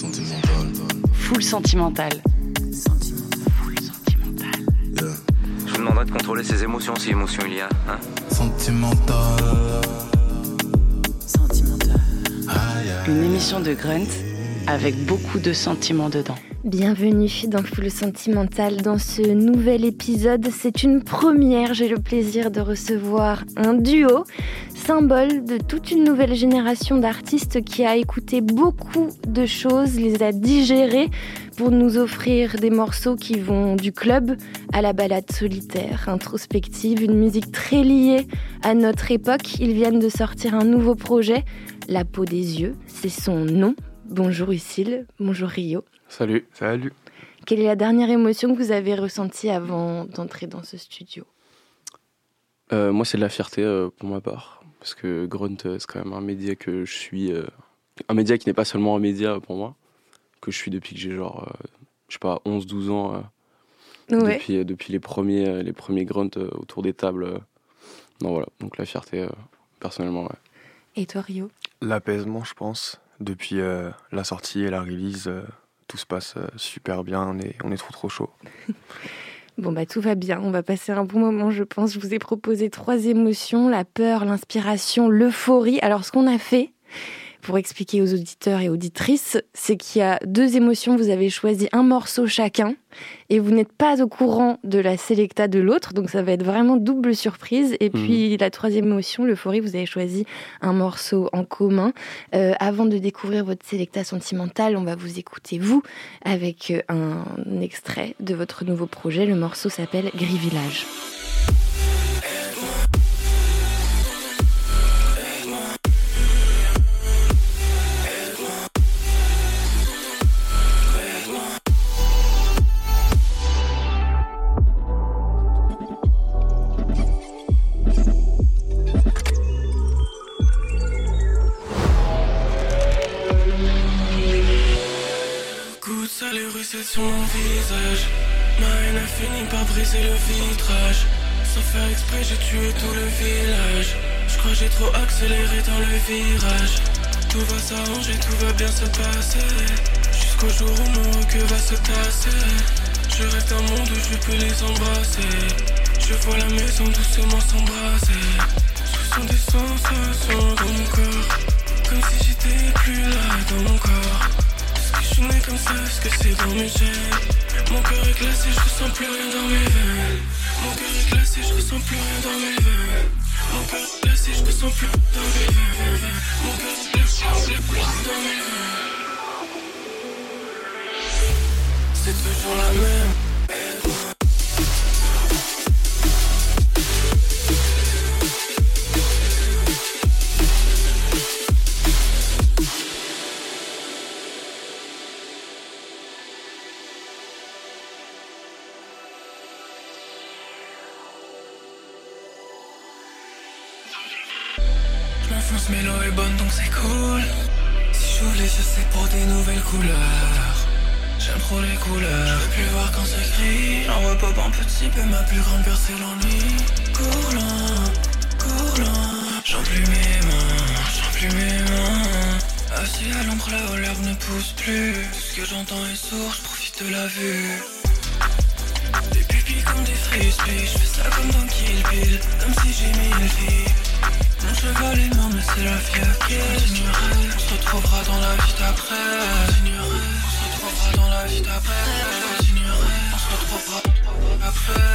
Sentimental. Full sentimental. Full sentimental. Yeah. Je vous demanderai de contrôler ses émotions si émotion il y a. Hein Sentimental. Aïe, aïe. Une émission de Grunt avec beaucoup de sentiments dedans. Bienvenue dans Full Sentimental. Dans ce nouvel épisode, c'est une première. J'ai le plaisir de recevoir un duo, symbole de toute une nouvelle génération d'artistes qui a écouté beaucoup de choses, les a digérées pour nous offrir des morceaux qui vont du club à la balade solitaire, introspective, une musique très liée à notre époque. Ils viennent de sortir un nouveau projet, La peau des yeux, c'est son nom. Bonjour Lucille, bonjour Rio. Salut. Salut. Quelle est la dernière émotion que vous avez ressentie avant d'entrer dans ce studio? Euh, moi, c'est de la fierté euh, pour ma part. Parce que Grunt, euh, c'est quand même un média que je suis. euh, un média qui n'est pas seulement un média pour moi, que je suis depuis que j'ai genre, euh, je sais pas, 11-12 ans. euh, Ouais. depuis, euh, depuis les premiers, les premiers Grunt euh, autour des tables. euh. non, voilà. Donc la fierté, euh, personnellement, ouais. Et toi Rio? L'apaisement, je pense. Depuis euh, la sortie et la release, euh, tout se passe euh, super bien. On est, on est trop trop chaud. Bon bah tout va bien, on va passer un bon moment je pense. Je vous ai proposé trois émotions, la peur, l'inspiration, l'euphorie. Alors ce qu'on a fait pour expliquer aux auditeurs et auditrices, c'est qu'il y a deux émotions, vous avez choisi un morceau chacun et vous n'êtes pas au courant de la sélecta de l'autre, donc ça va être vraiment double surprise. Et puis la troisième émotion, l'euphorie, vous avez choisi un morceau en commun. Euh, avant de découvrir votre sélecta sentimentale, on va vous écouter vous avec euh, un extrait de votre nouveau projet. Le morceau s'appelle Gris Village. Sur mon visage. Ma haine a fini par briser le vitrage. Sans faire exprès j'ai tué tout le village. Je crois que j'ai trop accéléré dans le virage. Tout va s'arranger, tout va bien se passer. Jusqu'au jour où mon recueil va se tasser. Je rêve d'un monde où je peux les embrasser. Je vois la maison doucement s'embraser Ce sont des sensations dans mon corps. Comme si j'étais plus là dans mon corps. que je suis né comme ça Est-ce que c'est dans mes gènes Mon cœur est glacé, je ressens plus rien dans mes veines. Mon cœur est glacé, je ressens plus rien dans mes veines. Mon cœur est glacé, je ressens plus dans mes veines. Mon cœur est glacé, je ressens plus dans mes veines. C'est toujours la même je profite de la vue. Des pupilles comme des frisbees, je fais ça comme dans Kill Bill, comme si j'ai mille vies. Mon cheval est mort, mais c'est la fiaquée. Continuerai, on se retrouvera dans la vie d'après. On se retrouvera dans la vie d'après. On se retrouvera après.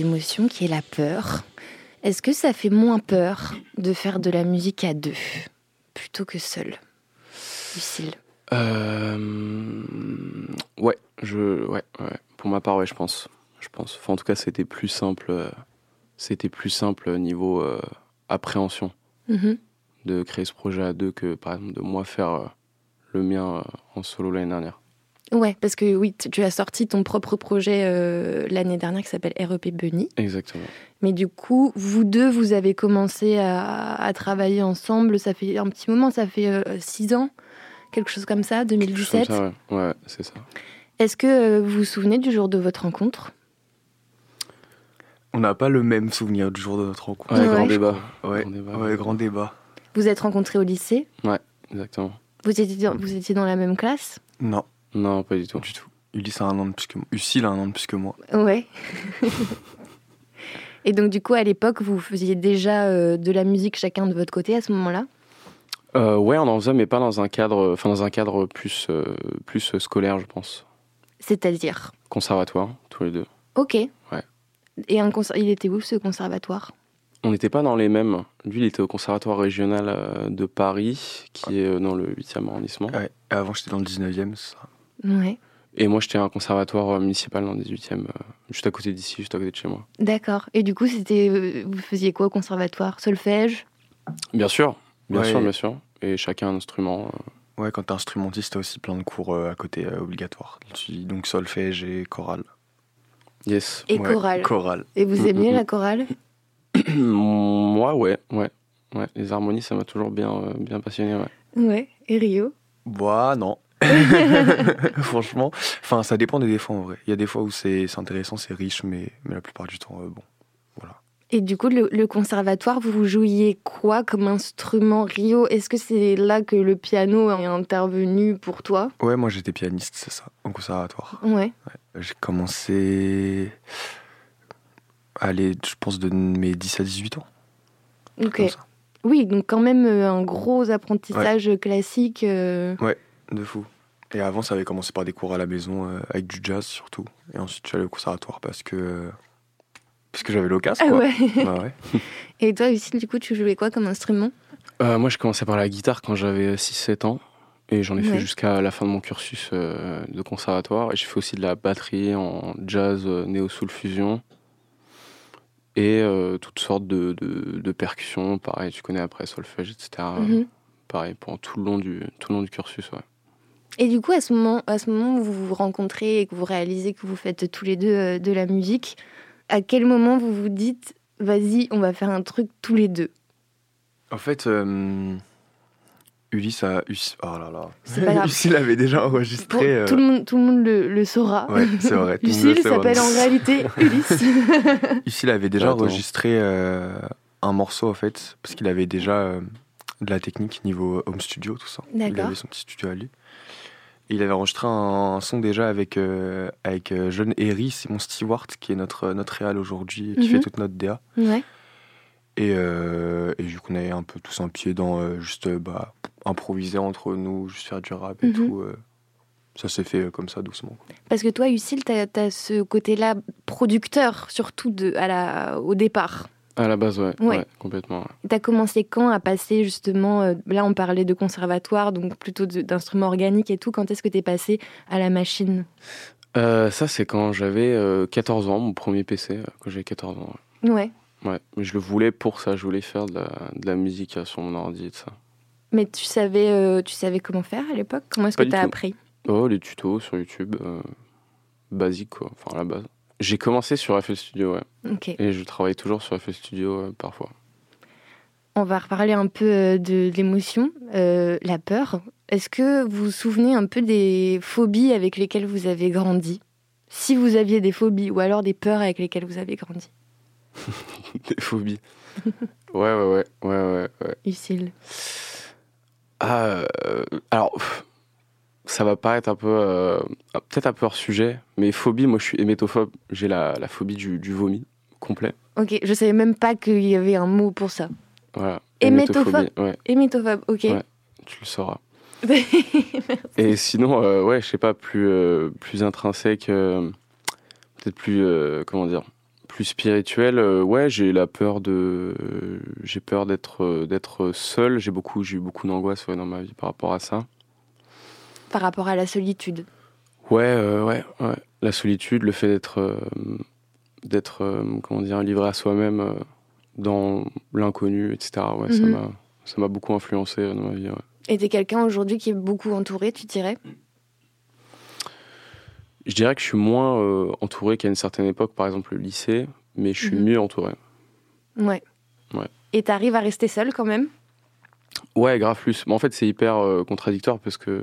Émotions qui est la peur. Est-ce que ça fait moins peur de faire de la musique à deux plutôt que seul? Lucille. Euh, ouais, je, ouais, ouais. Pour ma part, ouais, je pense. Je pense. Enfin, en tout cas, c'était plus simple. euh, C'était plus simple niveau euh, appréhension. Mhm. de créer ce projet à deux que, par exemple, de moi faire euh, le mien en solo l'année dernière. Ouais, parce que oui, tu as sorti ton propre projet euh, l'année dernière qui s'appelle REP Bunny. Exactement. Mais du coup, vous deux, vous avez commencé à, à travailler ensemble. Ça fait un petit moment, ça fait euh, six ans, quelque chose comme ça, Quelque chose comme 2017. ça, ouais. Ouais, c'est ça. Est-ce que euh, vous vous souvenez du jour de votre rencontre? On n'a pas le même souvenir du jour de notre rencontre. Ouais, Ouais. grand débat. Ouais, Grand débat. ouais, grand débat. Vous êtes rencontrés au lycée? Exactement. vous étiez, dans, vous étiez dans la même classe? Non, Non, pas du tout. du tout. Ulysse a un an de plus que moi. Lucille a un an de plus que moi. Ouais. Et donc, du coup, à l'époque, vous faisiez déjà euh, de la musique chacun de votre côté à ce moment-là? Euh, ouais, on en faisait, mais pas dans un cadre, enfin dans un cadre plus, euh, plus scolaire, je pense. C'est-à-dire? Conservatoire, tous les deux. Ok. Ouais. Et un il était où ce conservatoire? On n'était pas dans les mêmes. Lui, il était au conservatoire régional de Paris, qui est dans le 8e arrondissement. Ouais. Et avant, j'étais dans le 19e. Ça. Ouais. Et moi, j'étais à un conservatoire euh, municipal dans le 18e, euh, juste à côté d'ici, juste à côté de chez moi. D'accord. Et du coup, c'était, euh, vous faisiez quoi au conservatoire? Solfège? Bien sûr, bien Ouais. sûr, bien sûr. Et chacun un instrument. Ouais, quand t'es instrumentiste, t'as aussi plein de cours euh, à côté euh, obligatoires. Donc solfège et chorale. Yes. et Ouais, chorale. Chorale. Et vous Mm, aimiez mm, la chorale? Moi, ouais, ouais. Ouais, les harmonies, ça m'a toujours bien, euh, bien passionné. Ouais. Ouais. Et Rio? Bah non. Franchement, enfin ça dépend des fois en vrai. Il y a des fois où c'est intéressant, c'est riche, mais, mais la plupart du temps, euh, bon. Voilà. Et du coup, le, le conservatoire, vous jouiez quoi comme instrument? Rio Est-ce que c'est là que le piano est intervenu pour toi? Ouais, moi j'étais pianiste, c'est ça, au conservatoire. Ouais. J'ai commencé. Allez, je pense de mes 10 à 18 ans. Ok. Oui, donc quand même euh, un gros apprentissage classique. euh, De fou. Et avant, ça avait commencé par des cours à la maison, euh, avec du jazz surtout. Et ensuite, je suis allé au conservatoire parce que. Parce que j'avais l'occasion, Ah quoi. ouais. Bah ouais. Et toi, Lucille, du coup, tu jouais quoi comme instrument? Euh, moi, je commençais par la guitare quand j'avais 6-7 ans. Et j'en ai Ouais. fait jusqu'à la fin de mon cursus euh, de conservatoire. Et j'ai fait aussi de la batterie en jazz, euh, néo-soul fusion. Et euh, toutes sortes de, de, de percussions. Pareil, tu connais après solfège, etc. Mhm. Pareil, pour tout le long du, tout le long du cursus, ouais. Et du coup, à ce moment, à ce moment où vous vous rencontrez et que vous réalisez que vous faites tous les deux euh, de la musique, à quel moment vous vous dites, vas-y, on va faire un truc tous les deux? En fait, euh, Ulysse a. Oh là là. Pas il avait déjà enregistré. Pour- euh, tout, le monde, tout le monde le, le saura. Ouais, c'est vrai. Lucille s'appelle en réalité Ulysse. Ulysse, il avait déjà Attends. enregistré euh, un morceau, en fait, parce qu'il avait déjà euh, de la technique niveau home studio, tout ça. Il avait son petit studio à lui. Il avait enregistré un, un son déjà avec, euh, avec euh, Jeune Herry, Simon Stewart, qui est notre, notre réal aujourd'hui, qui Mhm. fait toute notre DA. ouais. Et, euh, et vu qu'on avait un peu tous un pied dans euh, juste euh, bah, improviser entre nous, juste faire du rap et Mhm. tout, ça s'est fait comme ça doucement. quoi. Parce que toi, Lucille, tu as, ce côté-là producteur, surtout de, à la, au départ. À la base, ouais. Ouais. ouais, complètement. ouais. Tu as commencé quand à passer justement, euh, là on parlait de conservatoire, donc plutôt d'instruments organiques et tout, quand est-ce que tu es passé à la machine? Euh, ça, c'est quand j'avais euh, 14 ans, mon premier PC, euh, quand j'avais 14 ans. Ouais. Ouais. Mais je le voulais pour ça, je voulais faire de la, de la musique euh, sur mon ordi et tout ça. Mais tu savais, euh, tu savais comment faire à l'époque? Comment est-ce que du tu as tout. appris? Oh, les tutos sur YouTube, euh, basique quoi, enfin à la base. J'ai commencé sur FL Studio, ouais. Ok. Et je travaille toujours sur FL Studio euh, parfois. On va reparler un peu euh, de l'émotion, euh, la peur. Est-ce que vous vous souvenez un peu des phobies avec lesquelles vous avez grandi? Si vous aviez des phobies ou alors des peurs avec lesquelles vous avez grandi Des phobies. ouais, ouais, ouais, ouais, ouais, ouais. Lucille Ah, euh, alors, pff, ça va paraître un peu, euh, peut-être un peu hors sujet, mais phobie, moi je suis hémétophobe. J'ai la, la phobie du, du vomi complet. Ok, je savais même pas qu'il y avait un mot pour ça. Voilà. Hémétophobe. Ouais, Hémétophobe, ok. Ouais. tu le sauras. Et sinon, euh, ouais, je sais pas, plus, euh, plus intrinsèque, euh, peut-être plus, comment dire, plus spirituel. ouais, j'ai la peur de, j'ai peur d'être, d'être seul. J'ai beaucoup, j'ai eu beaucoup d'angoisse ouais, dans ma vie par rapport à ça. Par rapport à la solitude. Ouais, euh, ouais, ouais. La solitude, le fait d'être, euh, d'être, euh, comment dire, livré à soi-même dans l'inconnu, etc. Ouais, ça Mhm. m'a, ça m'a beaucoup influencé dans ma vie. ouais. Et t'es quelqu'un aujourd'hui qui est beaucoup entouré, tu dirais? Je dirais que je suis moins entouré qu'à une certaine époque, par exemple le lycée, mais je suis Mhm. mieux entouré. Ouais. Ouais. Et t'arrives à rester seul quand même? Ouais, grave plus. Mais en fait, c'est hyper contradictoire parce que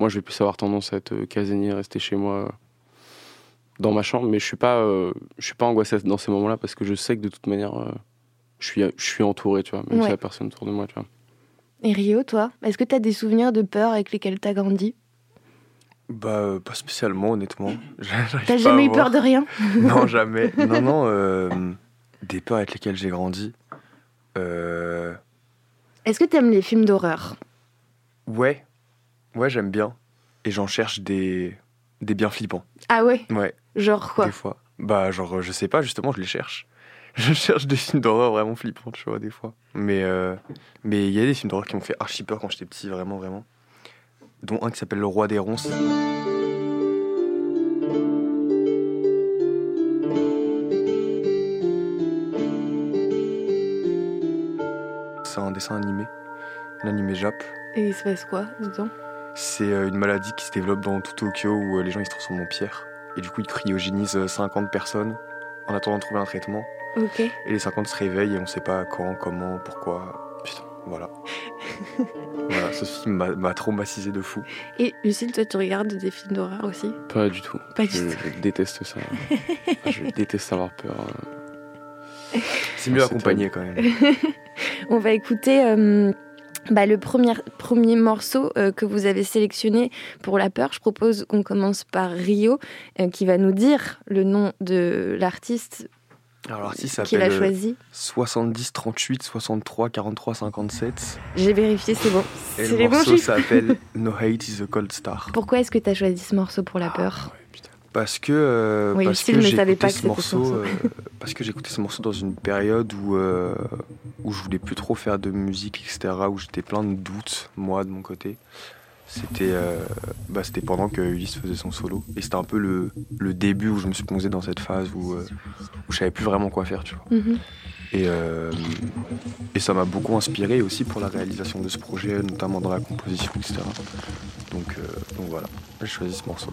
moi, je vais plus avoir tendance à être euh, casanier, rester chez moi euh, dans ma chambre, mais je suis pas, euh, je suis pas angoissé dans ces moments-là parce que je sais que de toute manière, euh, je suis, je suis entouré, tu vois, même Ouais. s'il y a personne autour de moi, tu vois. Et Rio, toi Est-ce que t'as des souvenirs de peur avec lesquels t'as grandi? Bah, pas spécialement, honnêtement. T'as jamais eu peur de rien? Non, jamais. Non, non, euh, des peurs avec lesquelles j'ai grandi. Euh, Est-ce que t'aimes les films d'horreur? Ouais, ouais, j'aime bien. Et j'en cherche des, des bien flippants. Ah ouais? Ouais, Genre quoi? Des fois. Bah, genre, euh, je sais pas, justement, je les cherche. Je cherche des films d'horreur vraiment flippants, tu vois, des fois. Mais euh, mais il y a des films d'horreur qui m'ont fait archi peur quand j'étais petit, vraiment, vraiment. Dont un qui s'appelle Le Roi des Ronces. C'est un dessin animé, un animé Jap. Et il se passe quoi dedans C'est euh, une maladie qui se développe dans tout Tokyo où euh, les gens ils se transforment en pierre. Et du coup, ils cryogénisent euh, 50 personnes en attendant de trouver un traitement. Ok. Et les 50 se réveillent et on sait pas quand, comment, pourquoi. Putain, voilà. voilà, ce film m'a- m'a traumatisé de fou. Et Lucille, toi, tu regardes des films d'horreur aussi? Pas du tout. Pas du je, tout. je déteste ça. je déteste avoir peur. euh. C'est mieux accompagné quand même. On va écouter euh, bah, le premier, premier morceau euh, que vous avez sélectionné pour la peur. Je propose qu'on commence par Rio, euh, qui va nous dire le nom de l'artiste Alors l'artiste qu'il a s'appelle euh, choisi. 70 38 63 43 57. J'ai vérifié, c'est bon. Et C'est le les morceau s'appelle No Hate is a Cold Star. Pourquoi est-ce que tu as choisi ce morceau pour la peur? Parce que, euh, Oui, parce que que ce morceau, euh, parce que écouté ce morceau dans une période où, euh, où je voulais plus trop faire de musique, etc., où j'étais plein de doutes, moi, de mon côté. C'était euh, bah, c'était pendant que Ulysse faisait son solo. Et c'était un peu le, le début où je me suis plongé dans cette phase où, où je savais plus vraiment quoi faire, tu vois. Mhm. Et, euh, et ça m'a beaucoup inspiré aussi pour la réalisation de ce projet, notamment dans la composition, etc. Donc, euh, donc voilà, j'ai choisi ce morceau.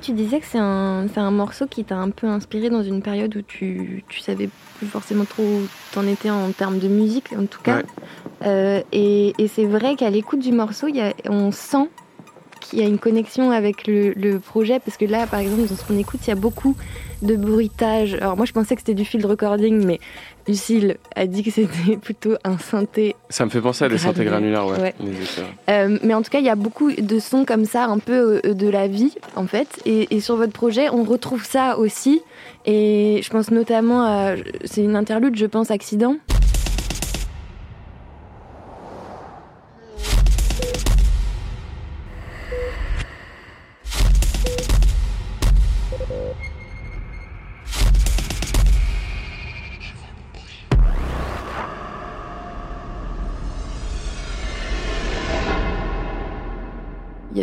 Tu disais que c'est un, c'est un morceau qui t'a un peu inspiré dans une période où tu, tu savais plus forcément trop où t'en étais en termes de musique, en tout cas. Ouais. Euh, et, et c'est vrai qu'à l'écoute du morceau, y a, on sent qu'il y a une connexion avec le, le projet, parce que là, par exemple, dans ce qu'on écoute, il y a beaucoup de bruitage. Alors moi, je pensais que c'était du field recording, mais Lucille a dit que c'était plutôt un synthé Ça me fait penser à des synthés Granulaire, granulaires, ouais. Euh, mais en tout cas, il y a beaucoup de sons comme ça, un peu euh, de la vie, en fait. Et, et sur votre projet, on retrouve ça aussi. Et je pense notamment à. C'est une interlude, je pense, Accident.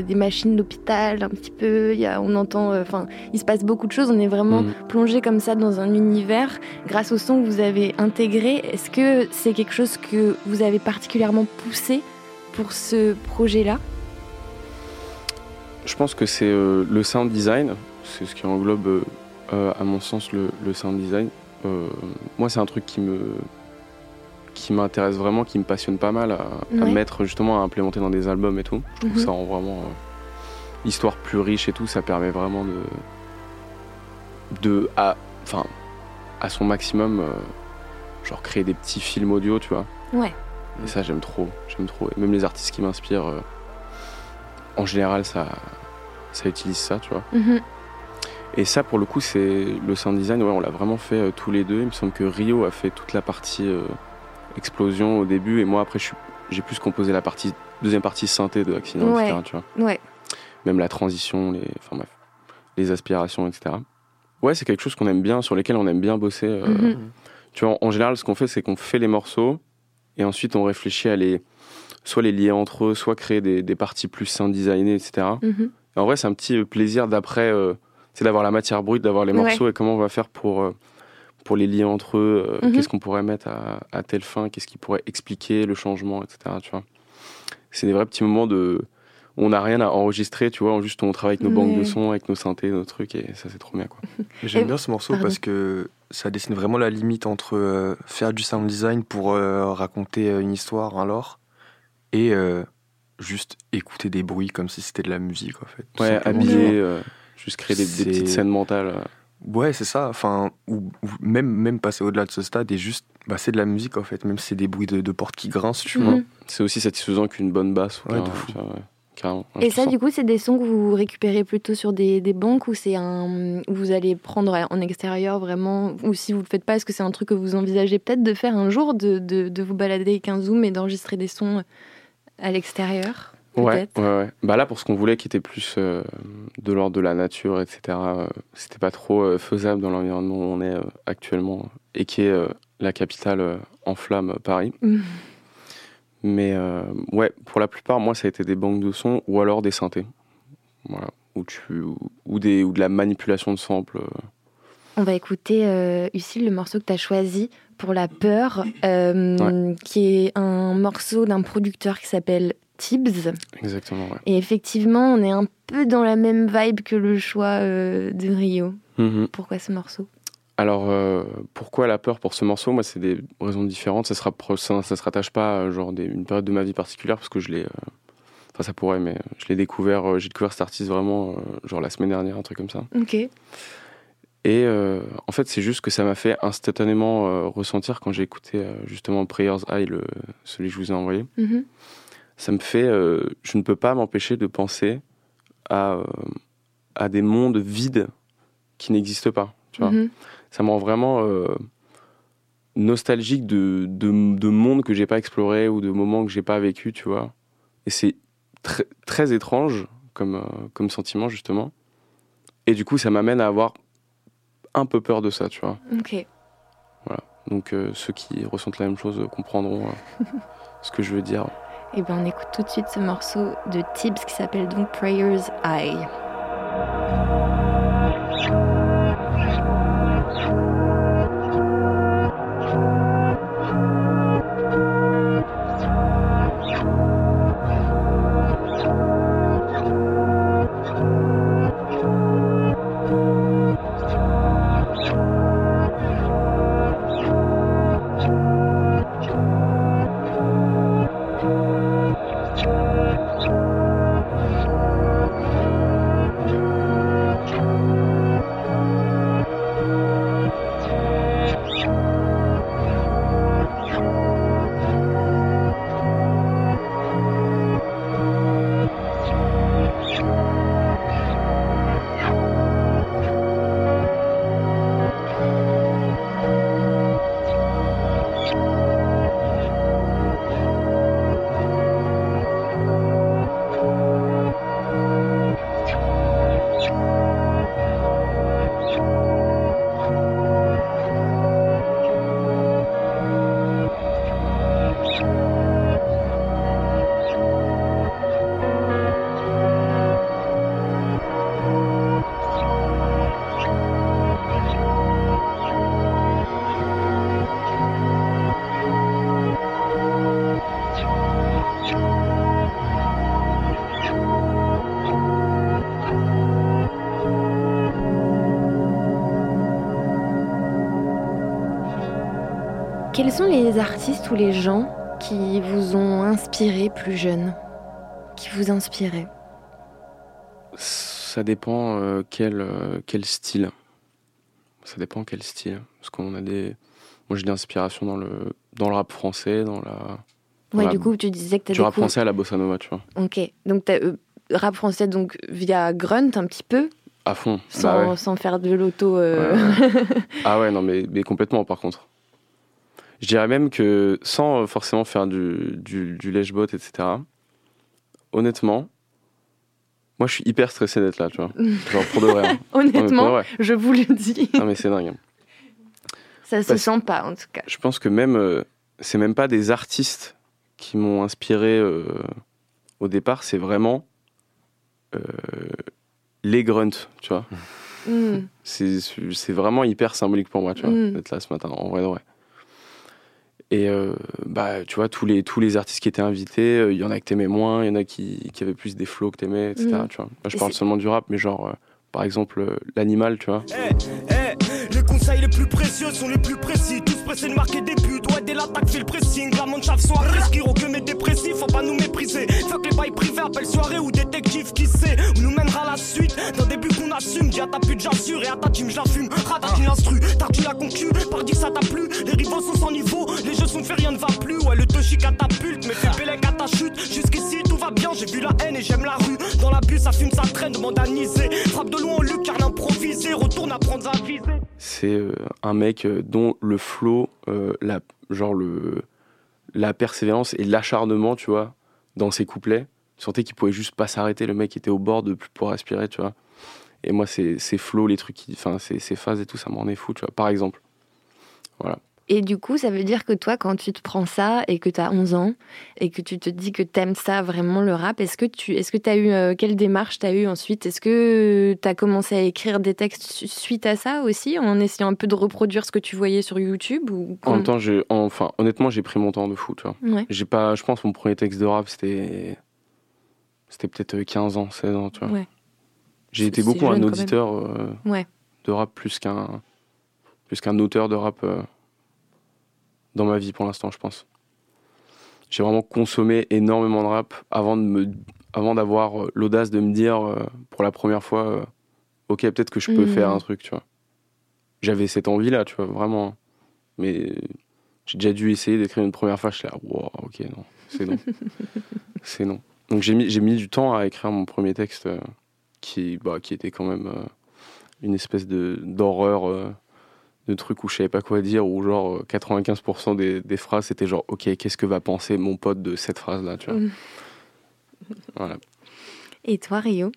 Des machines d'hôpital, un petit peu. Il y a, on entend. euh, Enfin, il se passe beaucoup de choses. On est vraiment Mhm. plongé comme ça dans un univers grâce au son que vous avez intégré. Est-ce que c'est quelque chose que vous avez particulièrement poussé pour ce projet-là? Je pense que c'est euh, le sound design, c'est ce qui englobe, euh, à mon sens, le, le sound design. Moi, c'est un truc qui me qui m'intéresse vraiment, qui me passionne pas mal à, mettre justement à implémenter dans des albums et tout. Je trouve Mhm. ça rend vraiment euh, l'histoire plus riche et tout. Ça permet vraiment de de à enfin à son maximum, euh, genre créer des petits films audio, tu vois. Ouais. Et ça, j'aime trop, j'aime trop. Et même les artistes qui m'inspirent, euh, en général, ça, ça utilise ça, tu vois. Mhm. Et ça, pour le coup, c'est le sound design, ouais, on l'a vraiment fait euh, tous les deux. Il me semble que Rio a fait toute la partie euh, explosion au début, et moi, après, j'ai plus composé la partie, deuxième partie synthé de Accident, Ouais. etc., tu vois. Ouais. Même la transition, les, enfin bref, les aspirations, etc. Ouais, c'est quelque chose qu'on aime bien, sur lesquels on aime bien bosser. euh, Mhm. tu vois, en, général, ce qu'on fait, c'est qu'on fait les morceaux et ensuite on réfléchit à les soit les lier entre eux, soit créer des, des parties plus sound designées, etc. Mhm. Et en vrai, c'est un petit euh, plaisir d'après, euh, c'est d'avoir la matière brute, d'avoir les Ouais. morceaux et comment on va faire pour euh, pour les lier entre eux. euh, Mhm. Qu'est-ce qu'on pourrait mettre à, à telle fin Qu'est-ce qui pourrait expliquer le changement, etc. Tu vois, c'est des vrais petits moments de où on n'a rien à enregistrer, tu vois, on juste on travaille avec nos banques de sons, avec nos synthés, nos trucs, et ça c'est trop bien quoi. J'aime bien ce morceau pardon. parce que ça dessine vraiment la limite entre euh, faire du sound design pour euh, raconter une histoire, un lore, et euh, juste écouter des bruits comme si c'était de la musique en fait. Ouais, habiller, euh, juste créer des, petites scènes mentales. Ouais, c'est ça. Enfin, ou, ou même, même passer au-delà de ce stade et juste, bah, c'est de la musique en fait. Même si c'est des bruits de, de portes qui grincent, tu vois. Mhm. C'est aussi satisfaisant qu'une bonne basse. ou Ouais, qu'un- de fou. tu vois, ouais, carrément. Ouais, Et ça, du coup, c'est des sons que vous récupérez plutôt sur des, des banques ou c'est un où vous allez prendre en extérieur vraiment ou si vous le faites pas, est-ce que c'est un truc que vous envisagez peut-être de faire un jour, de, de, de vous balader avec un zoom et d'enregistrer des sons à l'extérieur? Ouais, ouais, ouais. Bah là, pour ce qu'on voulait, qui était plus euh, de l'ordre de la nature, etc., euh, c'était pas trop euh, faisable dans l'environnement où on est euh, actuellement et qui est la capitale en flammes, euh, Paris. Mhm. Mais ouais, pour la plupart, moi, ça a été des banques de sons ou alors des synthés. Voilà. Ou, tu, ou, ou des, ou de la manipulation de samples. On va écouter, Lucille, le morceau que tu as choisi pour La Peur, qui est un morceau d'un producteur qui s'appelle Tibbs. Exactement, ouais. Et effectivement, on est un peu dans la même vibe que le choix euh, de Rio. Mhm. Pourquoi ce morceau? Alors, euh, pourquoi la peur pour ce morceau? Moi, c'est des raisons différentes. Ça ça se rattache pas à genre, des- une période de ma vie particulière parce que je l'ai. euh, Enfin, ça pourrait, mais je l'ai découvert. euh, J'ai découvert cet artiste vraiment, euh, genre la semaine dernière, un truc comme ça. Ok. Et euh, en fait, c'est juste que ça m'a fait instantanément euh, ressentir quand j'ai écouté euh, justement Prayers Eye, le, celui que je vous ai envoyé. Mhm. Ça me fait. euh, je ne peux pas m'empêcher de penser à, euh, à des mondes vides qui n'existent pas. Tu vois Mhm. ça me rend vraiment euh, nostalgique de, de, de mondes que j'ai pas explorés ou de moments que j'ai pas vécu, tu vois. Et c'est très très étrange comme, comme sentiment, justement. Et du coup, ça m'amène à avoir un peu peur de ça, tu vois. Ok. Donc, euh, ceux qui ressentent la même chose comprendront ce que je veux dire. Et ben on écoute tout de suite ce morceau de Tibbs qui s'appelle donc Prayers Eye. Sont les artistes ou les gens qui vous ont inspiré plus jeune Qui vous inspiraient? Ça dépend euh, quel, euh, quel style. Ça dépend quel style. Parce qu'on a des. Moi, j'ai des inspirations dans le, dans le rap français, dans la. Ouais, du coup, tu disais que tu Du rap français à la bossa nova, tu vois. Ok, donc t'as, euh, rap français donc via Grunt un petit peu, À fond. sans, Bah ouais. sans faire de l'auto. euh, ouais. ah ouais, non, mais, mais complètement, par contre. Je dirais même que sans forcément faire du, du, du lèche-bot, etc., honnêtement, moi, je suis hyper stressé d'être là, tu vois. Genre, pour de vrai. hein. Non, Honnêtement, vrai. je vous le dis, Non, mais c'est dingue. ça se Parce- sent pas en tout cas. Je pense que même, euh, c'est même pas des artistes qui m'ont inspiré euh, au départ, c'est vraiment euh, les grunts, tu vois. Hmm. C'est c'est vraiment hyper symbolique pour moi, tu vois, Mm. d'être là ce matin, en vrai de vrai. Et euh, bah, tu vois, tous les, tous les artistes qui étaient invités, euh, il y en a que t'aimais moins, il y en a qui, qui avaient plus des flows que t'aimais, etc. Mm. Tu vois. Je Et parle seulement du rap, mais genre, euh, par exemple, euh, l'animal, tu vois. Eh, eh, les conseils les plus précieux sont les plus précis. Tous pressés de marquer des buts. Dès l'attaque, fait le pressing. La manchave soit risque, que mes dépressifs, faut pas nous mépriser. Fuck les bails privés, appelle soirée ou détective, qui sait? Où nous mènera la suite. D'un début qu'on assume, dis à ta pute, j'assure. Et à ta team, j'affume. Ratatine l'instru, tartine la concu? Par dire que ça t'a plu. Les rivaux sont sans niveau, les jeux sont faits, rien ne va plus. Ouais, le toshi catapulte, mais fais bélec à ta chute. Jusqu'ici, tout va bien, j'ai vu la haine et j'aime la rue. Dans la bus, ça fume, ça traîne, demande à niser. Frappe de loin au lucarne improvisé, retourne à viser. C'est euh, un mec euh, dont le flow, euh, la, genre le, la persévérance et l'acharnement, tu vois, dans ses couplets. Tu sentais qu'il pouvait juste pas s'arrêter. Le mec était au bord de plus pouvoir respirer, tu vois. Et moi, ces, flows, les trucs, enfin, ces, phases et tout, ça m'en est fou, tu vois. Par exemple. Et du coup, ça veut dire que toi, quand tu te prends ça et que tu as 11 ans et que tu te dis que t'aimes ça vraiment le rap, est-ce que tu est-ce que tu as eu euh, quelle démarche tu as eu ensuite? Est-ce que tu as commencé à écrire des textes su- suite à ça aussi en essayant un peu de reproduire ce que tu voyais sur YouTube ou En même temps, j'ai, enfin, honnêtement, j'ai pris mon temps de fou, tu vois. Ouais. J'ai pas, je pense, mon premier texte de rap, c'était, c'était peut-être euh, 15 ans, 16 ans, tu vois. Ouais. J'ai été beaucoup un auditeur euh, Ouais. de rap plus qu'un, plus qu'un auteur de rap euh, dans ma vie pour l'instant, je pense. J'ai vraiment consommé énormément de rap avant de me, avant d'avoir euh, l'audace de me dire euh, pour la première fois, euh, ok, peut-être que je peux Mhm. faire un truc, tu vois. J'avais cette envie-là, tu vois, vraiment. Mais j'ai déjà dû essayer d'écrire une première fois, je suis là, wow, ok, non, c'est non. c'est non. Donc j'ai mis, j'ai mis du temps à écrire mon premier texte euh, qui, bah, qui était quand même une espèce de, d'horreur, de truc où je savais pas quoi dire, où genre euh, 95% des, des phrases c'était genre, ok, qu'est-ce que va penser mon pote de cette phrase-là, tu vois. Mm. Voilà. Et toi, Rio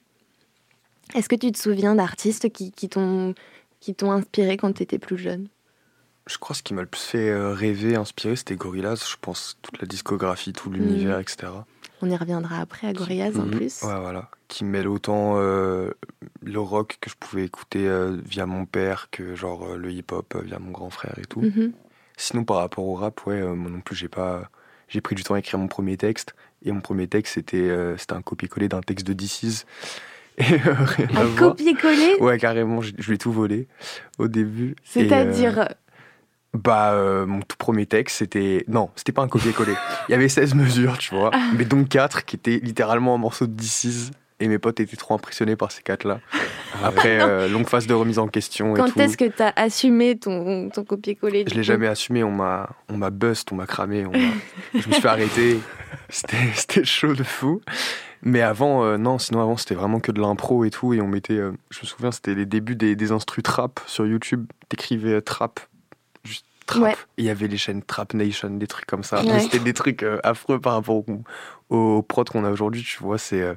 Est-ce que tu te souviens d'artistes qui, qui t'ont qui t'ont inspiré quand tu étais plus jeune? Je crois que ce qui m'a le plus fait euh, rêver, inspirer, c'était Gorillaz. Je pense toute la discographie, tout l'univers, etc. On y reviendra après à Gorillaz en Mhm. plus. Ouais, voilà. Qui mêle autant euh, le rock que je pouvais écouter euh, via mon père que genre euh, le hip-hop via mon grand frère et tout. Mhm. Sinon, par rapport au rap, ouais, moi non plus, j'ai pas. J'ai pris du temps à écrire mon premier texte. Et mon premier texte, c'était c'était un copier-coller d'un texte de DC's. Et Un copier-coller? Ouais, carrément, je, je lui ai tout volé au début. C'est-à-dire. Bah, euh, mon tout premier texte, c'était. Non, c'était pas un copier-coller. Il y avait 16 mesures, tu vois. Ah. Mais donc 4 qui étaient littéralement un morceau de DC's. Et mes potes étaient trop impressionnés par ces 4-là. Après, euh, longue phase de remise en question et Quand est-ce que tu as assumé ton, ton copier-coller Je l'ai jamais assumé, on m'a, on m'a bust, on m'a cramé, on m'a- je me suis fait arrêter. C'était, c'était chaud de fou. Mais avant, euh, non, sinon avant c'était vraiment que de l'impro et tout. Et on mettait, euh, je me souviens, c'était les débuts des, des instrus trap sur YouTube. T'écrivais trap, trap. Ouais. Et il y avait les chaînes Trap Nation, des trucs comme ça. Ouais. C'était des trucs euh, affreux par rapport au, au prod qu'on a aujourd'hui, tu vois. C'est, euh,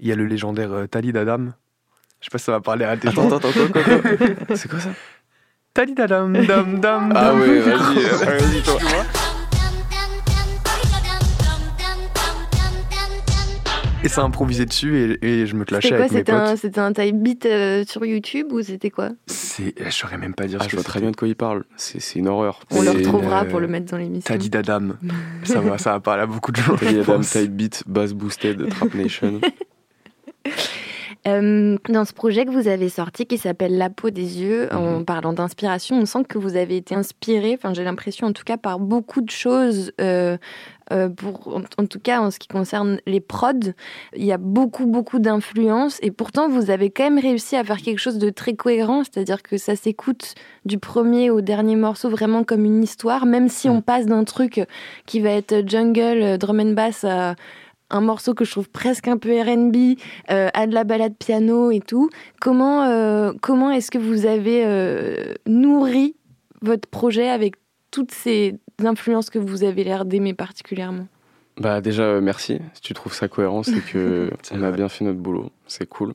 il y a le légendaire euh, Talid Adam. Je sais pas si ça va parler à tes gens. Attends, attends, quoi C'est quoi ça Talid Adam, dam, dam, Ah ouais, vas-y, euh, vas-y, toi. Et ça improvisé dessus et, et je me clashais quoi avec mes C'était potes. un, c'était un type beat euh, sur YouTube ou c'était quoi? C'est, je saurais même pas dire Ah, ce je que vois très bien de quoi il parle. C'est c'est une horreur. On le retrouvera euh, pour le mettre dans l'émission. T'as dit d'Adam. ça va, ça va parler à beaucoup de gens. T'as dit je Adam pense. Type Beat, Bass Boosted, Trap Nation. Euh, dans ce projet que vous avez sorti qui s'appelle La peau des yeux, Mhm. en parlant d'inspiration, on sent que vous avez été inspiré, enfin j'ai l'impression en tout cas par beaucoup de choses, euh, euh, pour, en, en tout cas en ce qui concerne les prods, il y a beaucoup beaucoup d'influences et pourtant vous avez quand même réussi à faire quelque chose de très cohérent, c'est-à-dire que ça s'écoute du premier au dernier morceau vraiment comme une histoire, même si on passe d'un truc qui va être jungle, euh, drum and bass à un morceau que je trouve presque un peu R&B, euh, à de la balade piano et tout. Comment, euh, comment est-ce que vous avez euh, nourri votre projet avec toutes ces influences que vous avez l'air d'aimer particulièrement Bah déjà euh, merci. Si tu trouves ça cohérent, c'est que C'est on a bien fait notre boulot. C'est cool.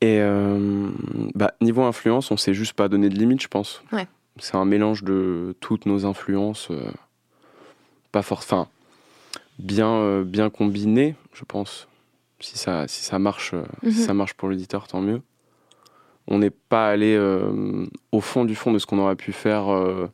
Et euh, bah, niveau influence, on s'est juste pas donné de limite, je pense. Ouais. C'est un mélange de toutes nos influences, euh, pas fort, enfin bien euh, bien combinées, je pense. Si ça si ça marche, si Mhm. ça marche pour l'auditeur, tant mieux. On n'est pas allé euh, au fond du fond de ce qu'on aurait pu faire euh,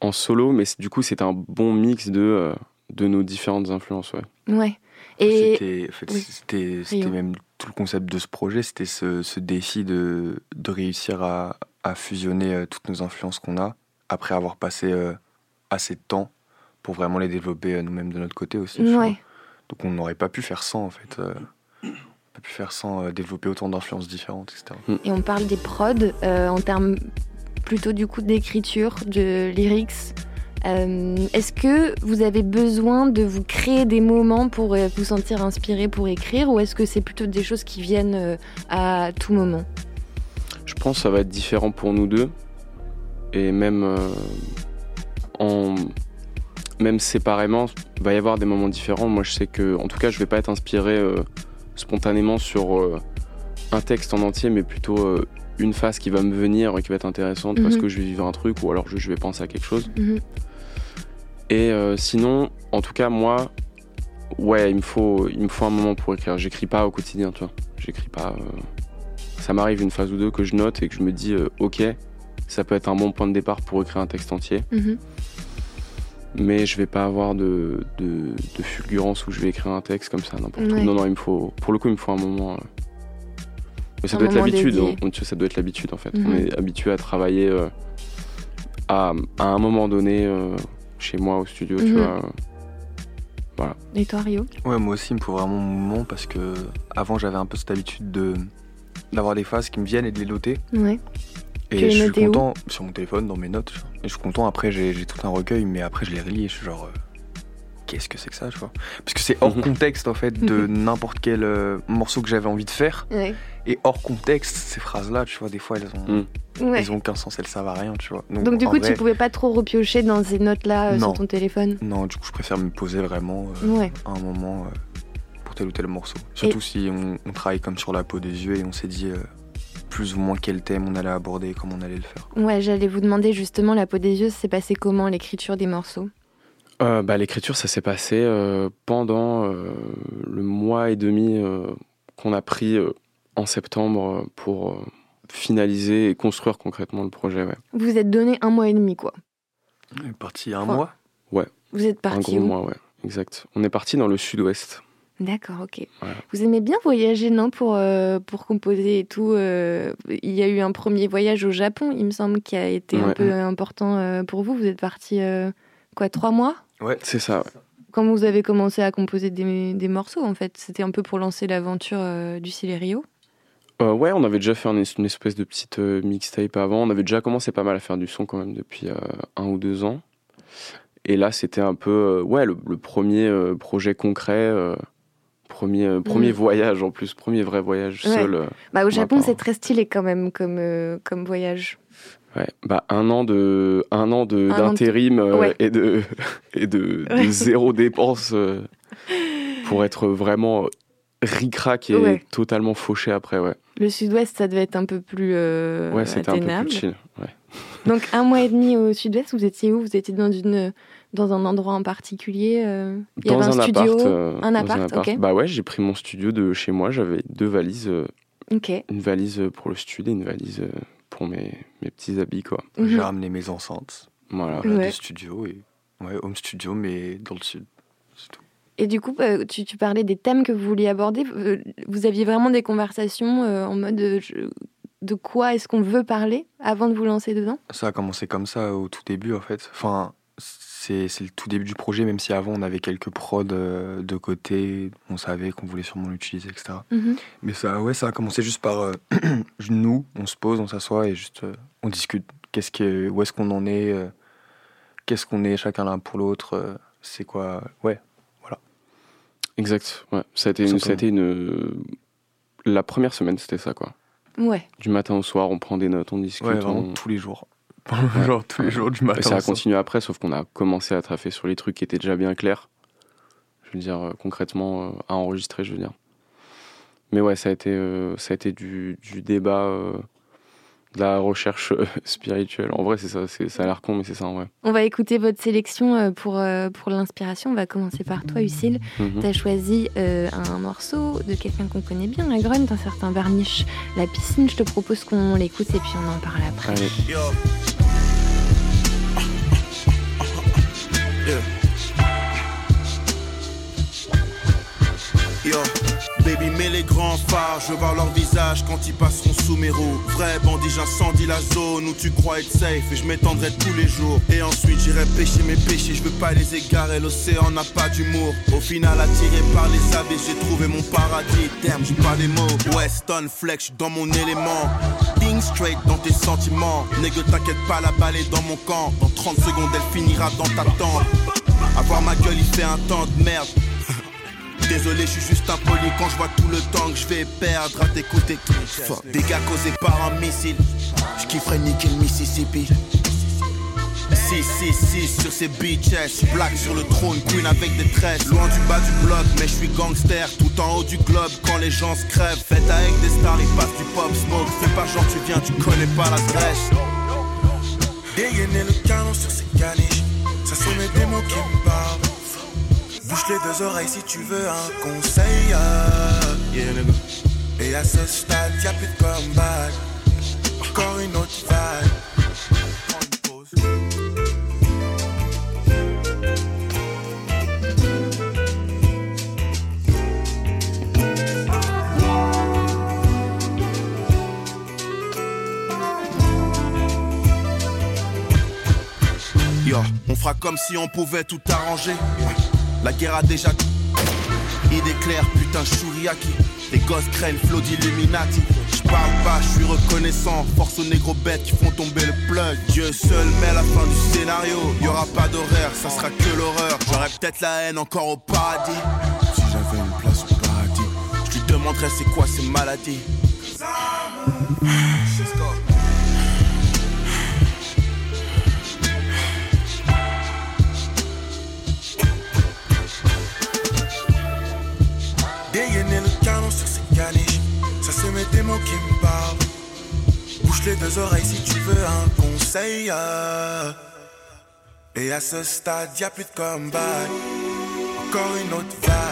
en solo, mais du coup c'est un bon mix de euh, de nos différentes influences, ouais. Ouais. Et C'était en fait, oui. c'était- c'était Rio. même tout le concept de ce projet, c'était ce, ce défi de, de réussir à, à fusionner euh, toutes nos influences qu'on a après avoir passé euh, assez de temps pour vraiment les développer euh, nous-mêmes de notre côté aussi. ouais. Donc on n'aurait pas pu faire sans en fait. euh, pas pu faire sans développer autant d'influences différentes, etc. Et on parle des prods euh, en termes plutôt du coup d'écriture, de lyrics. Euh, Est-ce que vous avez besoin de vous créer des moments pour euh, vous sentir inspiré pour écrire ou est-ce que c'est plutôt des choses qui viennent euh, à tout moment? Je pense que ça va être différent pour nous deux. Et même, même séparément, il va y avoir des moments différents. Moi, je sais que, en tout cas, je vais pas être inspiré spontanément sur un texte en entier, mais plutôt euh, une phase qui va me venir et qui va être intéressante parce Mhm. que je vais vivre un truc ou alors je, vais penser à quelque chose. Mhm. Et euh, sinon, en tout cas, moi, ouais, il me faut, il me faut un moment pour écrire. J'écris pas au quotidien, tu vois. J'écris pas. euh, Ça m'arrive une phase ou deux que je note et que je me dis, euh, ok, ça peut être un bon point de départ pour écrire un texte entier, Mhm. mais je vais pas avoir de, de, de fulgurance où je vais écrire un texte comme ça n'importe Ouais. où. Non, non, il me faut, pour le coup, il me faut un moment. Euh, Mais ça Un doit être l'habitude. ça doit être l'habitude en fait. Mhm. On est habitué à travailler euh, à, à un moment donné euh, chez moi au studio, tu Mhm. vois. Et toi Rio? Ouais, moi aussi, il me faut vraiment mon moment parce que avant j'avais un peu cette habitude de d'avoir des phases qui me viennent et de les noter. Ouais. Et Tu je suis content sur mon téléphone, dans mes notes. Et je suis content. Après, j'ai j'ai tout un recueil, mais après je les relis et je suis genre, euh, qu'est-ce que c'est que ça, tu vois Parce que c'est hors Mhm. contexte en fait de n'importe quel euh, morceau que j'avais envie de faire. Ouais. Et hors contexte, ces phrases-là, tu vois, des fois elles ont. Ouais. elles ont aucun sens, elles servent à rien, tu vois. Donc du coup, vrai, tu pouvais pas trop repiocher dans ces notes-là euh, sur ton téléphone Non, du coup, je préfère me poser vraiment euh, Ouais. à un moment euh, pour tel ou tel morceau. Surtout si on, on travaille comme sur la peau des yeux et on s'est dit euh, plus ou moins quel thème on allait aborder et comment on allait le faire. Ouais, j'allais vous demander justement, la peau des yeux, c'est passé comment l'écriture des morceaux? Euh, bah, L'écriture, ça s'est passé euh, pendant euh, le mois et demi euh, qu'on a pris euh, en septembre pour euh, finaliser et construire concrètement le projet. Ouais. Vous vous êtes donné un mois et demi, quoi. On est parti un Enfin, mois? Vous êtes Un parti gros où? mois, ouais. Exact. On est parti dans le sud-ouest. D'accord, ok. Voilà. Vous aimez bien voyager, non, pour, euh, pour composer et tout euh, Il y a eu un premier voyage au Japon, il me semble, qui a été un Ouais. peu important euh, pour vous. Vous êtes parti, euh, quoi, trois mois C'est ça, ouais. Quand vous avez commencé à composer des, des morceaux, en fait C'était un peu pour lancer l'aventure euh, du Celerio Euh, ouais, on avait déjà fait un- une espèce de petite euh, mixtape avant. On avait déjà commencé pas mal à faire du son quand même depuis un ou deux ans. Et là, c'était un peu ouais, le, le premier projet concret, premier, euh, premier Mm. voyage en plus, premier vrai voyage Ouais. seul. euh, bah, Au Japon, c'est très stylé quand même comme, euh, comme voyage. Ouais, bah un an de un an de d'intérim euh, Ouais. et de et de, zéro dépense euh, pour être vraiment ric-rac et totalement fauché après ouais. Le sud-ouest, ça devait être un peu plus euh, Ouais, c'était un peu atteignable. plus chill. Ouais. Donc un mois et demi au sud-ouest, vous étiez où? Vous étiez dans une dans un endroit en particulier euh, Il y Dans avait un, un studio, appart, un dans appart. Bah ouais, j'ai pris mon studio de chez moi, j'avais deux valises, une valise pour le studio et une valise pour mes, mes petits habits quoi. J'ai Mhm. ramené mes enceintes Voilà. voilà, Ouais. de studio et ouais, home studio mais dans le sud. C'est tout. Et du coup, euh, tu, tu parlais des thèmes que vous vouliez aborder. Euh, Vous aviez vraiment des conversations euh, en mode euh, je- de quoi est-ce qu'on veut parler avant de vous lancer dedans? Ça a commencé comme ça au tout début en fait. Enfin, c'est c'est le tout début du projet, même si avant on avait quelques prods euh, de côté, on savait qu'on voulait sûrement l'utiliser, etc. Mhm. Mais ça, ouais, ça a commencé juste par euh, nous, on se pose, on s'assoit et juste euh, on discute. Qu'est-ce que, où est-ce qu'on en est euh, Qu'est-ce qu'on est chacun l'un pour l'autre euh, C'est quoi Ouais, Exact. Ouais. Ça a été, une, ça a été une. La première semaine, c'était ça, quoi. Ouais. Du matin au soir, on prend des notes, on discute. ouais, vraiment on- tous les jours. Genre tous les jours du Et matin. ça au a continué après, sauf qu'on a commencé à traffer sur les trucs qui étaient déjà bien clairs. Je veux dire, euh, concrètement, euh, à enregistrer, je veux dire. Mais ouais, ça a été, euh, ça a été du, du débat, euh, de la recherche euh, spirituelle. En vrai, c'est ça, c'est- ça a l'air con, mais c'est ça en vrai. On va écouter votre sélection euh, pour, euh, pour l'inspiration. On va commencer par toi, Lucille. Mhm. Tu as choisi euh, un morceau de quelqu'un qu'on connaît bien, la Grunt, un certain Varnish, La piscine. Je te propose qu'on l'écoute et puis on en parle après. Allez. Yeah. Yo, baby, mets les grands phares, je voir leur visage quand ils passeront sous mes roues. Vrai bandit, j'incendie la zone où tu crois être safe et je m'étendrai tous les jours. Et ensuite j'irai pêcher mes péchés, je veux pas les égarer, l'océan n'a pas d'humour. Au final, attiré par les abysses, j'ai trouvé mon paradis. Terme, j'ai pas les mots. Weston Flex, dans mon élément. Think straight dans tes sentiments. Nègre, t'inquiète pas, la balle est dans mon camp. Dans 30 secondes, elle finira dans ta tente. Avoir ma gueule, il fait un temps de merde. Désolé, je suis juste impoli quand je vois tout le temps que je vais perdre à t'écouter. Fuck, Dégâts causés par un missile. Je kifferais niquer le Mississippi. 666 sur ces bitches, black sur le trône, queen avec des tresses. Loin du bas du bloc, mais je suis gangster, tout en haut du globe quand les gens se crèvent. Faites avec des stars, ils passent du pop smoke. Fais pas genre tu viens, tu connais pas l'adresse. Dégainer le canon sur ces caniches, ça sont mes démons qui me parlent. Bouche les deux oreilles si tu veux un conseil. euh. Et à ce stade, y'a plus de comeback. Encore une autre vague. On fera comme si on pouvait tout arranger. La guerre a déjà Idée claire, putain, Shuriaki. Les gosses craignent flot d'Illuminati. J'parle pas, je suis reconnaissant. Force aux négros bêtes qui font tomber le plug. Dieu seul met la fin du scénario. Y aura pas d'horaire, ça sera que l'horreur. J'aurais peut-être la haine encore au paradis. Si j'avais une place au paradis, je lui demanderais c'est quoi ces maladies. c'est mes démons qui me parlent. Bouche les deux oreilles si tu veux un conseil. euh. Et à ce stade, y a plus de comeback. Encore une autre vague.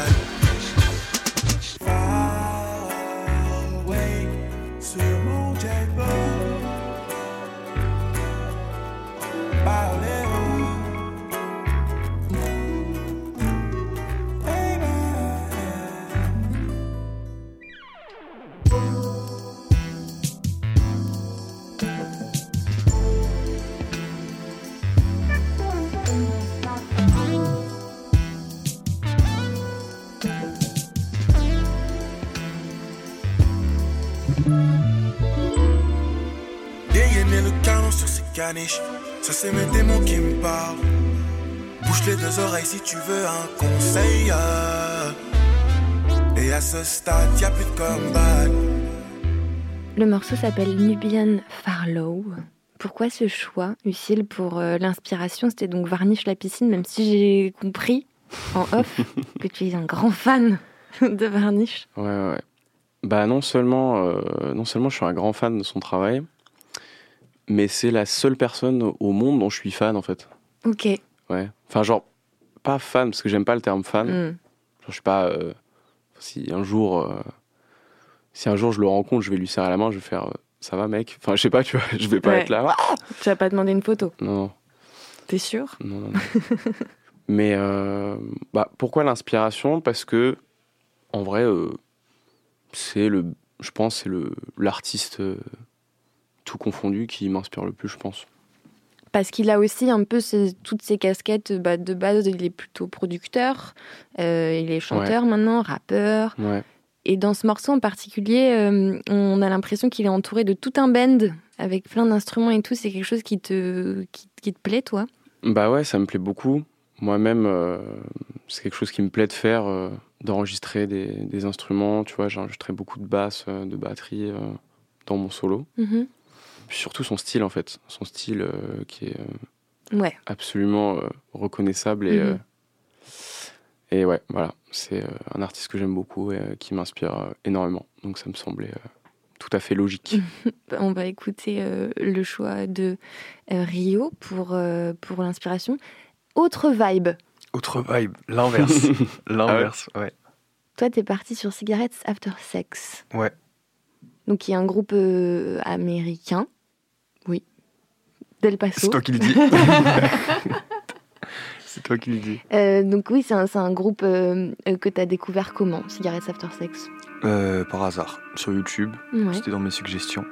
Canon sur ces caniches, ça c'est mes démons qui me parlent. Bouche les deux oreilles si tu veux un conseil. Et à ce stade, y a plus de comeback. Le morceau s'appelle Nubian Farlow. Pourquoi ce choix, Lucille, pour euh, l'inspiration? C'était donc Varnish la piscine, même si j'ai compris en off que tu es un grand fan de Varnish. Ouais, ouais, ouais. Bah non seulement, euh, non seulement je suis un grand fan de son travail, mais c'est la seule personne au monde dont je suis fan en fait. Ok. Ouais. Enfin genre pas fan parce que j'aime pas le terme fan. Hmm. Genre, je suis pas. euh, si un jour, euh, si un jour je le rencontre, je vais lui serrer la main, je vais faire. euh, ça va mec? Enfin je sais pas, tu vois. Je vais pas Ouais. être là. Ah Tu vas pas demander une photo, non, non, t'es sûr? Non, non, non. Mais bah, pourquoi l'inspiration? Parce que, en vrai, c'est le, je pense, c'est le l'artiste tout confondu qui m'inspire le plus, je pense. Parce qu'il a aussi un peu ces- toutes ces casquettes bah, de base. Il est plutôt producteur, euh, il est chanteur maintenant, rappeur. Ouais. Et dans ce morceau en particulier, euh, on a l'impression qu'il est entouré de tout un band avec plein d'instruments et tout. C'est quelque chose qui te, qui, qui te plaît, toi? Bah ouais, ça me plaît beaucoup. Moi-même, euh, c'est quelque chose qui me plaît de faire, euh, d'enregistrer des, des instruments. Tu vois, j'ai enregistré beaucoup de basses, euh, de batterie euh, dans mon solo. Mhm. Surtout son style, en fait. Son style euh, qui est euh, Ouais. absolument euh, reconnaissable. Et, Mhm. euh, et ouais, voilà. C'est euh, un artiste que j'aime beaucoup et euh, qui m'inspire euh, énormément. Donc ça me semblait euh, tout à fait logique. On va écouter euh, le choix de euh, Rio pour, euh, pour l'inspiration. Autre vibe. Autre vibe, l'inverse. l'inverse, ouais. Toi, t'es parti sur Cigarettes After Sex. Ouais. Donc, qui est un groupe euh, américain. Oui. Del Paso. C'est toi qui le dis. c'est toi qui le dis. Euh, donc, oui, c'est un, c'est un groupe euh, euh, que t'as découvert comment Cigarettes After Sex? Euh, par hasard, sur YouTube. Ouais. C'était dans mes suggestions.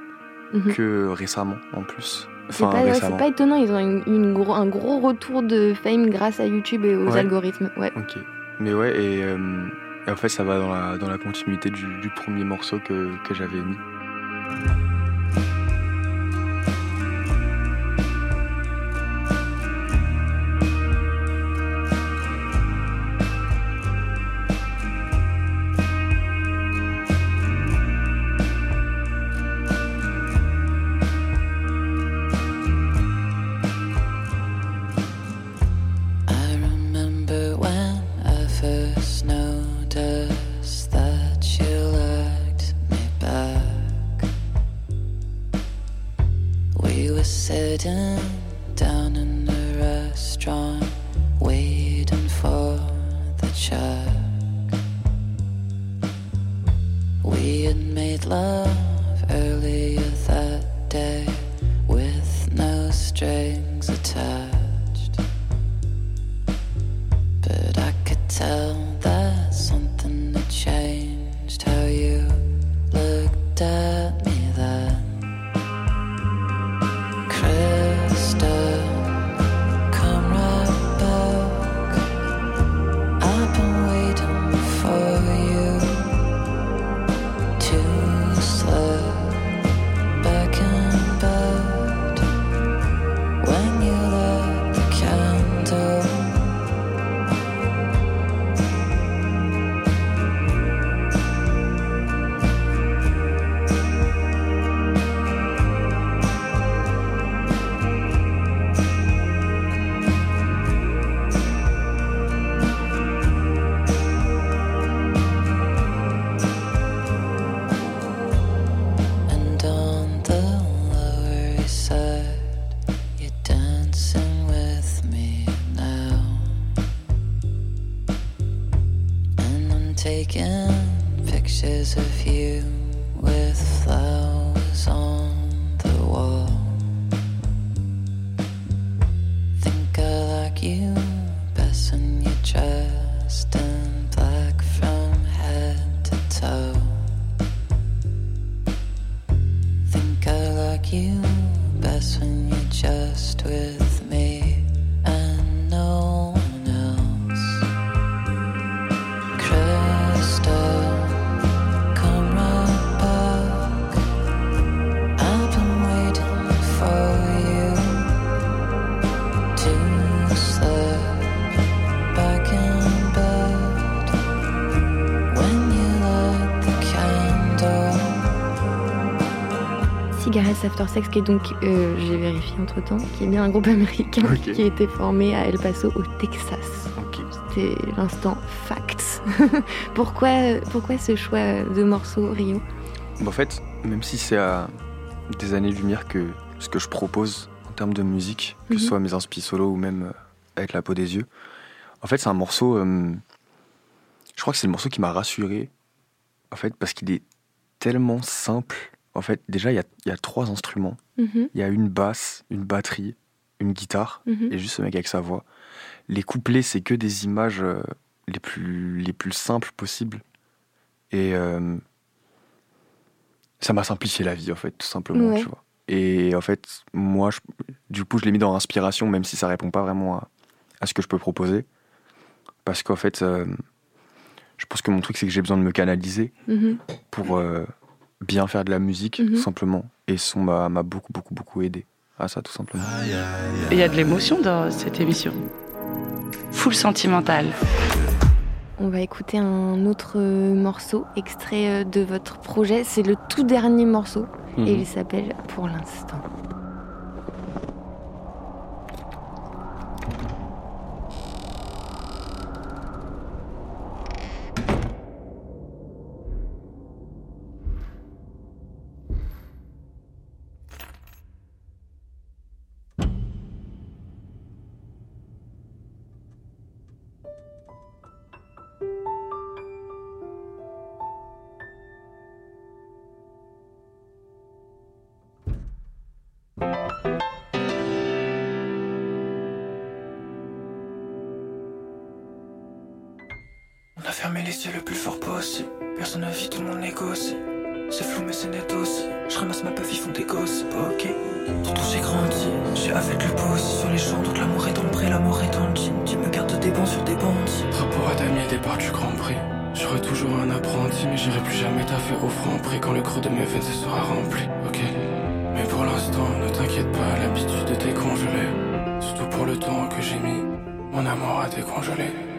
Mhm. Que récemment, en plus. C'est Enfin, pas, ouais, c'est pas étonnant, ils ont une, une gros- un gros retour de fame grâce à YouTube et aux Ouais. algorithmes. Ouais. Ok. Mais ouais, et, et en fait, ça va dans la, dans la continuité du, du premier morceau que, que j'avais mis. Cigarettes After Sex, qui est donc, euh, j'ai vérifié entre temps, qui est bien un groupe américain qui a été formé à El Paso au Texas. C'était l'instant facts. pourquoi, pourquoi ce choix de morceau, Rio? En fait, même si c'est à des années-lumière que ce que je propose en termes de musique, que ce Mhm. soit mes inspi solo ou même euh, avec la peau des yeux, en fait, c'est un morceau. euh, je crois que c'est le morceau qui m'a rassuré, en fait, parce qu'il est tellement simple. En fait, déjà, il y a, il y a trois instruments. Mhm, Il y a une basse, une batterie, une guitare, mhm. et juste ce mec avec sa voix. les couplets, c'est que des images euh, les, plus, les plus simples possibles. Et euh, ça m'a simplifié la vie, en fait, tout simplement, Ouais. tu vois. Et en fait, moi, je- du coup, je l'ai mis dans inspiration, même si ça répond pas vraiment à, à ce que je peux proposer. Parce qu'en fait, euh, je pense que mon truc, c'est que j'ai besoin de me canaliser Mhm. pour bien faire de la musique, tout simplement. Et son m'a beaucoup, beaucoup, beaucoup aidé à ça, tout simplement. Il y a de l'émotion dans cette émission. Full sentimental. On va écouter un autre euh, morceau, extrait euh, de votre projet. C'est le tout dernier morceau et Mhm. il s'appelle Pour l'instant. A fermé les yeux le plus fort possible. Personne ne vit, tout le monde négocie. C'est flou, mais c'est net aussi. Je ramasse ma puff, ils font des gosses. Ok. Surtout j'ai grandi. Suis avec le beau aussi sur les champs. Donc l'amour est dans le pré, l'amour est dans le jean. Tu me gardes des bons sur des bandits. Rapport à damier, départ du Grand Prix. Je serai toujours un apprenti, mais j'irai plus jamais taffer au franc prix quand le creux de mes veines se sera rempli. Ok. Mais pour l'instant, ne t'inquiète pas, l'habitude est décongelée. Surtout pour le temps que j'ai mis, mon amour a décongelé.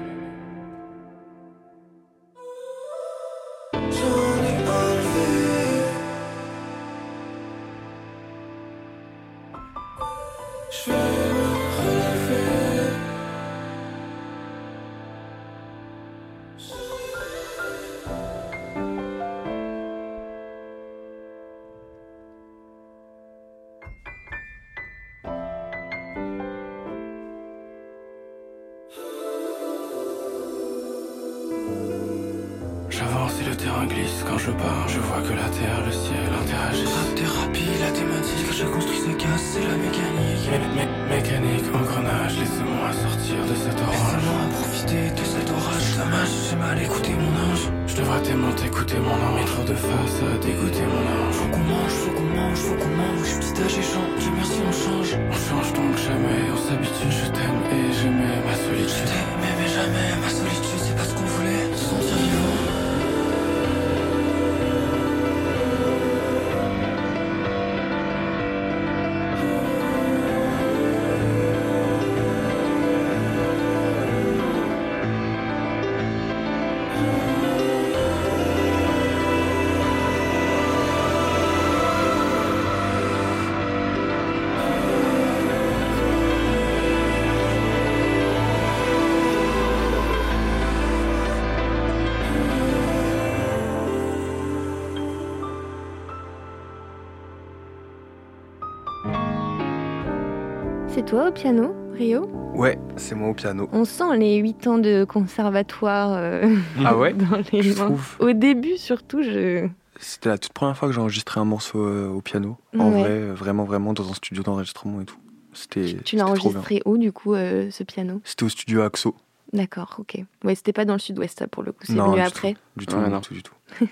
Toi au piano, Rio Ouais, c'est moi au piano. On sent les 8 ans de conservatoire euh, Ah ouais dans les Je trouve. Au début, surtout, je. C'était la toute première fois que j'ai enregistré un morceau euh, au piano. En Ouais. vrai, euh, vraiment, vraiment, dans un studio d'enregistrement et tout. C'était Tu l'as enregistré où, du coup, euh, ce piano? C'était au studio Axo. D'accord, ok. Ouais, c'était pas dans le sud-ouest, ça, pour le coup, c'est Non, venu du après. Du tout, Ouais, du non. tout, du tout.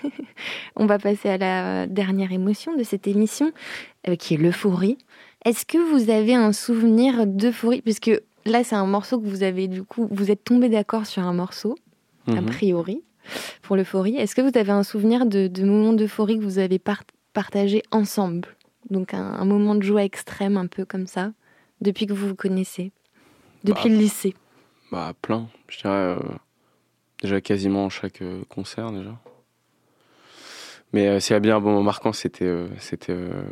On va passer à la dernière émotion de cette émission, euh, qui est l'euphorie. Est-ce que vous avez un souvenir d'euphorie? Puisque là, c'est un morceau que vous avez, du coup, vous êtes tombé d'accord sur un morceau, a Mhm. priori, pour l'euphorie. Est-ce que vous avez un souvenir de, de moments d'euphorie que vous avez par- partagés ensemble? Donc un, un moment de joie extrême, un peu comme ça, depuis que vous vous connaissez Depuis Bah, le lycée? Bah, plein. Je dirais euh, déjà quasiment chaque euh, concert, déjà. Mais euh, s'il y a bien un moment marquant, c'était c'était euh,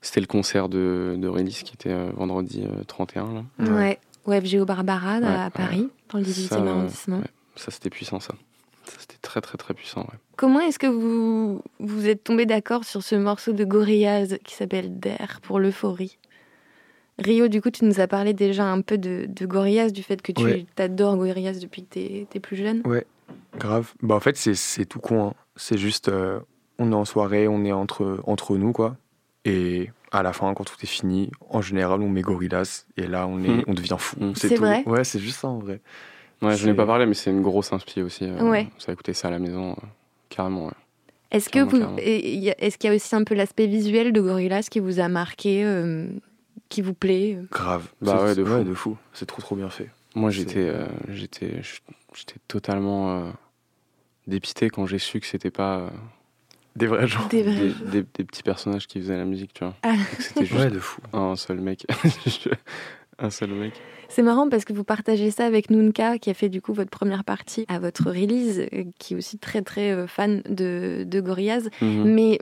c'était le concert de, de qui était euh, vendredi euh, 31. Là. Ouais. Ouais, FGO Barbara à Ouais, Paris, dans le 18e Ça, euh, arrondissement. ouais. Ça, c'était puissant, ça. Ça, c'était très, très, très puissant, ouais. Comment est-ce que vous vous êtes tombé d'accord sur ce morceau de Gorillaz qui s'appelle Der pour l'euphorie? Rio, du coup, tu nous as parlé déjà un peu de, de Gorillaz, du fait que tu Ouais. t'adores Gorillaz depuis que t'es es plus jeune. Ouais, grave. Bah, en fait, c'est- c'est tout con. hein. C'est juste, euh, on est en soirée, on est entre, entre nous, quoi. Et à la fin, quand tout est fini, en général, on met Gorillaz et là, on, est, Mm. on devient fou. Mm. C'est vrai Ouais, c'est juste ça en vrai. Ouais, je n'ai pas parlé, mais c'est une grosse inspi aussi. euh, Ouais. Ça a écouté ça à la maison, euh, carrément. Ouais. Est-ce que vous, est-ce qu'il y a aussi un peu l'aspect visuel de Gorillaz qui vous a marqué, euh, qui vous plaît euh Grave. Bah C'est- ouais, de ouais, fou. de fou. C'est trop trop bien fait. Moi, j'étais, euh, j'étais, j'étais totalement euh, dépité quand j'ai su que c'était pas euh, Des vrais gens. Des vrais des, gens. des- des petits personnages qui faisaient la musique, tu vois. Ah. C'était juste Ouais, de fou. un seul mec. un seul mec. C'est marrant parce que vous partagez ça avec Nunka, qui a fait du coup votre première partie à votre release, euh, qui est aussi très très euh, fan de, de Gorillaz. Mhm. Mais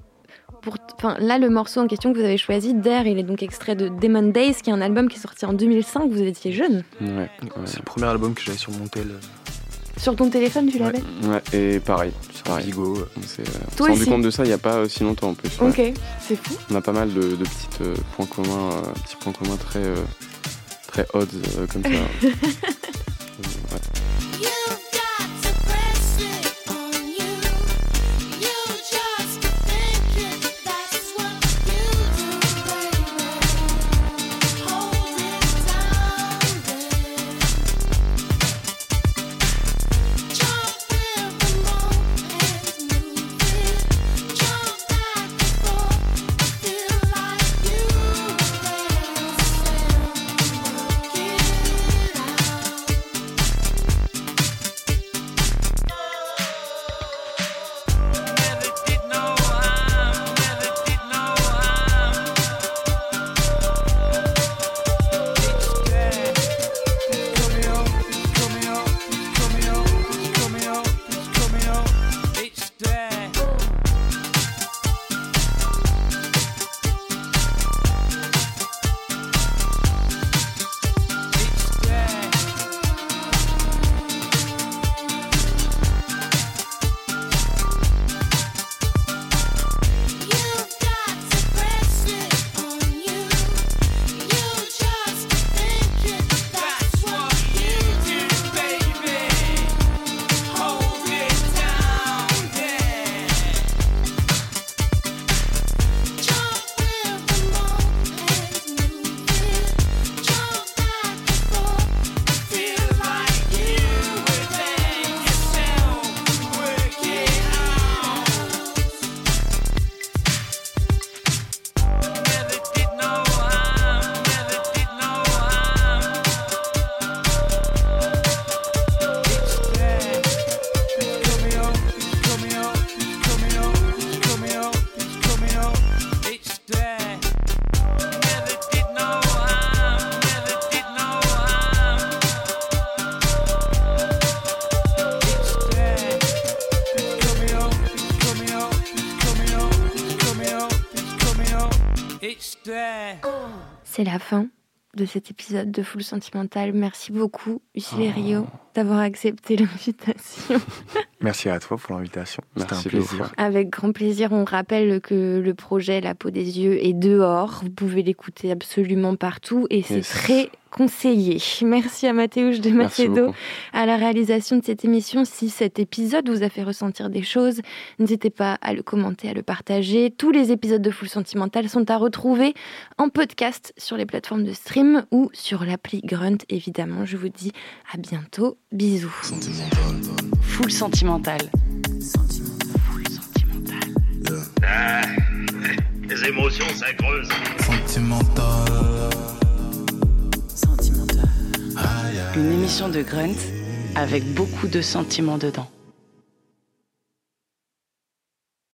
pour, enfin, là, le morceau en question que vous avez choisi, Dare, il est donc extrait de Demon Days, qui est un album qui est sorti en 2005. Vous étiez jeune. Ouais, ouais. C'est le premier album que j'avais sur mon tel, Sur ton téléphone, tu Ouais. l'avais Ouais, et pareil. Pareil. Bigo. euh. On s'est euh, rendu compte de ça il n'y a pas euh, si longtemps en plus. ouais. Ok, c'est fou. On a pas mal de, de petits euh, points communs, euh, petits points communs très, euh, très odds euh, comme ça. la fin de cet épisode de Full Sentimental. Merci beaucoup, Ucile Rio, d'avoir accepté l'invitation. Merci à toi pour l'invitation. C'était un plaisir. beaucoup. Avec grand plaisir, on rappelle que le projet La peau des yeux est dehors. Vous pouvez l'écouter absolument partout et c'est Yes. très conseillé. Merci à Mathéouche de Macedo à la réalisation de cette émission. Si cet épisode vous a fait ressentir des choses, n'hésitez pas à le commenter, à le partager. Tous les épisodes de Full Sentimental sont à retrouver en podcast sur les plateformes de stream ou sur l'appli Grunt, évidemment. Je vous dis à bientôt. Bisous. Full sentimental. Les émotions, ça creuse. Sentimental. Une émission de Grunt avec beaucoup de sentiments dedans.